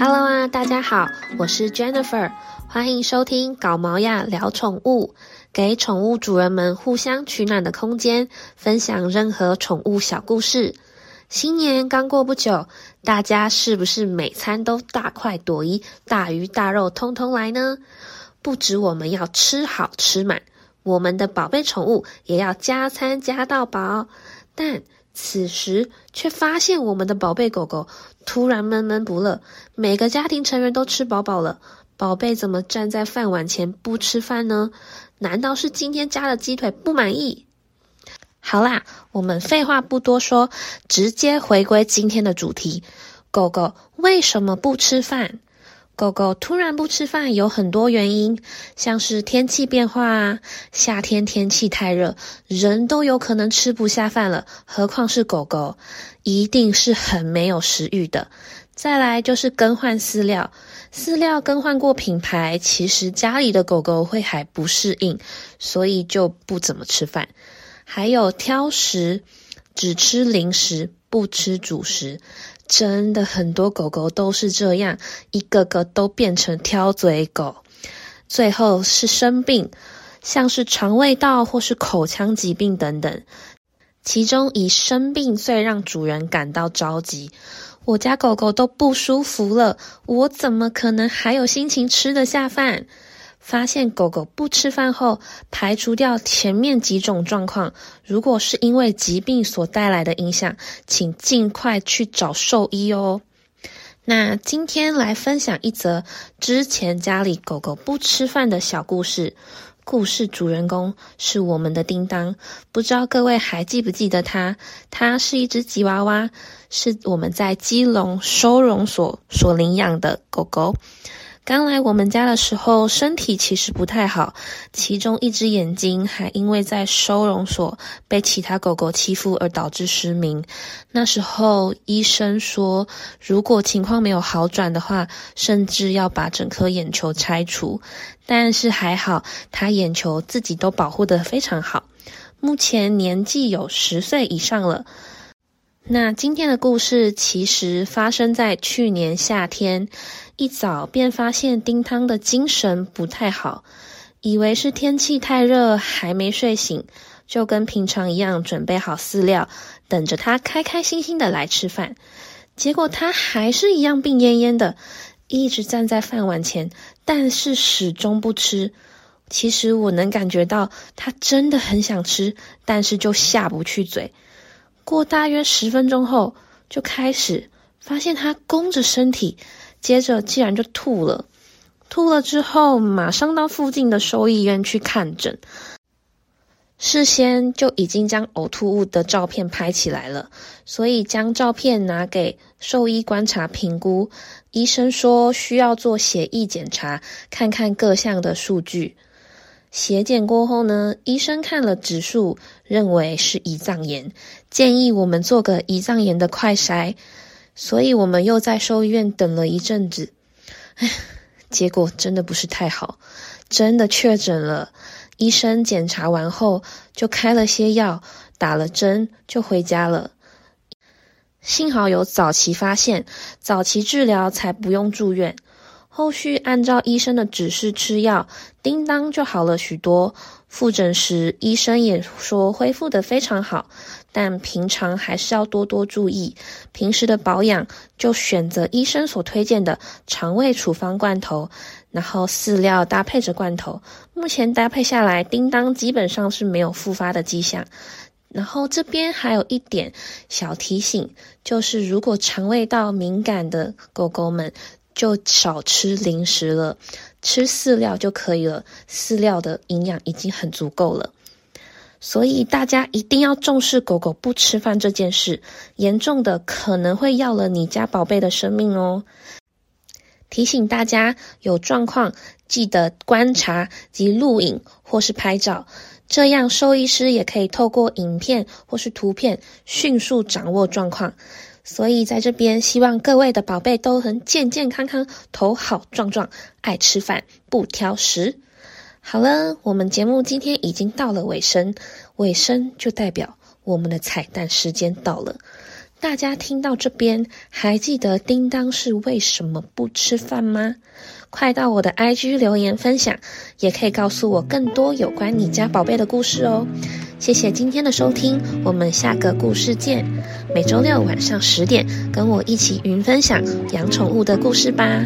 Hello 啊，大家好，我是 Jennifer，欢迎收听搞毛呀聊宠物，给宠物主人们互相取暖的空间，分享任何宠物小故事。新年刚过不久，大家是不是每餐都大快朵颐，大鱼大肉通通来呢？不止我们要吃好吃满，我们的宝贝宠物也要加餐加到饱。但此时却发现，我们的宝贝狗狗突然闷闷不乐。每个家庭成员都吃饱饱了，宝贝怎么站在饭碗前不吃饭呢？难道是今天加的鸡腿不满意？好啦，我们废话不多说，直接回归今天的主题：狗狗为什么不吃饭？狗狗突然不吃饭有很多原因，像是天气变化啊，夏天天气太热，人都有可能吃不下饭了，何况是狗狗，一定是很没有食欲的。再来就是更换饲料，饲料更换过品牌，其实家里的狗狗会还不适应，所以就不怎么吃饭。还有挑食，只吃零食，不吃主食。真的很多狗狗都是这样，一个个都变成挑嘴狗，最后是生病，像是肠胃道或是口腔疾病等等。其中以生病最让主人感到着急。我家狗狗都不舒服了，我怎么可能还有心情吃得下饭？发现狗狗不吃饭后，排除掉前面几种状况。如果是因为疾病所带来的影响，请尽快去找兽医哦。那今天来分享一则之前家里狗狗不吃饭的小故事。故事主人公是我们的叮当，不知道各位还记不记得它？它是一只吉娃娃，是我们在基隆收容所所领养的狗狗。刚来我们家的时候，身体其实不太好，其中一只眼睛还因为在收容所被其他狗狗欺负而导致失明。那时候医生说，如果情况没有好转的话，甚至要把整颗眼球拆除。但是还好，他眼球自己都保护得非常好，目前年纪有十岁以上了。那今天的故事其实发生在去年夏天。一早便发现丁汤的精神不太好，以为是天气太热还没睡醒，就跟平常一样准备好饲料，等着他开开心心的来吃饭。结果他还是一样病恹恹的，一直站在饭碗前，但是始终不吃。其实我能感觉到他真的很想吃，但是就下不去嘴。过大约十分钟后，就开始发现他弓着身体。接着，竟然就吐了。吐了之后，马上到附近的兽医院去看诊。事先就已经将呕吐物的照片拍起来了，所以将照片拿给兽医观察评估。医生说需要做血液检查，看看各项的数据。血检过后呢，医生看了指数，认为是胰脏炎，建议我们做个胰脏炎的快筛。所以我们又在兽医院等了一阵子，唉，结果真的不是太好，真的确诊了。医生检查完后就开了些药，打了针就回家了。幸好有早期发现，早期治疗才不用住院。后续按照医生的指示吃药，叮当就好了许多。复诊时，医生也说恢复得非常好，但平常还是要多多注意。平时的保养就选择医生所推荐的肠胃处方罐头，然后饲料搭配着罐头。目前搭配下来，叮当基本上是没有复发的迹象。然后这边还有一点小提醒，就是如果肠胃道敏感的狗狗们。就少吃零食了，吃饲料就可以了。饲料的营养已经很足够了，所以大家一定要重视狗狗不吃饭这件事，严重的可能会要了你家宝贝的生命哦。提醒大家有状况记得观察及录影或是拍照，这样兽医师也可以透过影片或是图片迅速掌握状况。所以在这边，希望各位的宝贝都能健健康康、头好壮壮、爱吃饭、不挑食。好了，我们节目今天已经到了尾声，尾声就代表我们的彩蛋时间到了。大家听到这边，还记得叮当是为什么不吃饭吗？快到我的 IG 留言分享，也可以告诉我更多有关你家宝贝的故事哦。谢谢今天的收听，我们下个故事见。每周六晚上十点，跟我一起云分享养宠物的故事吧。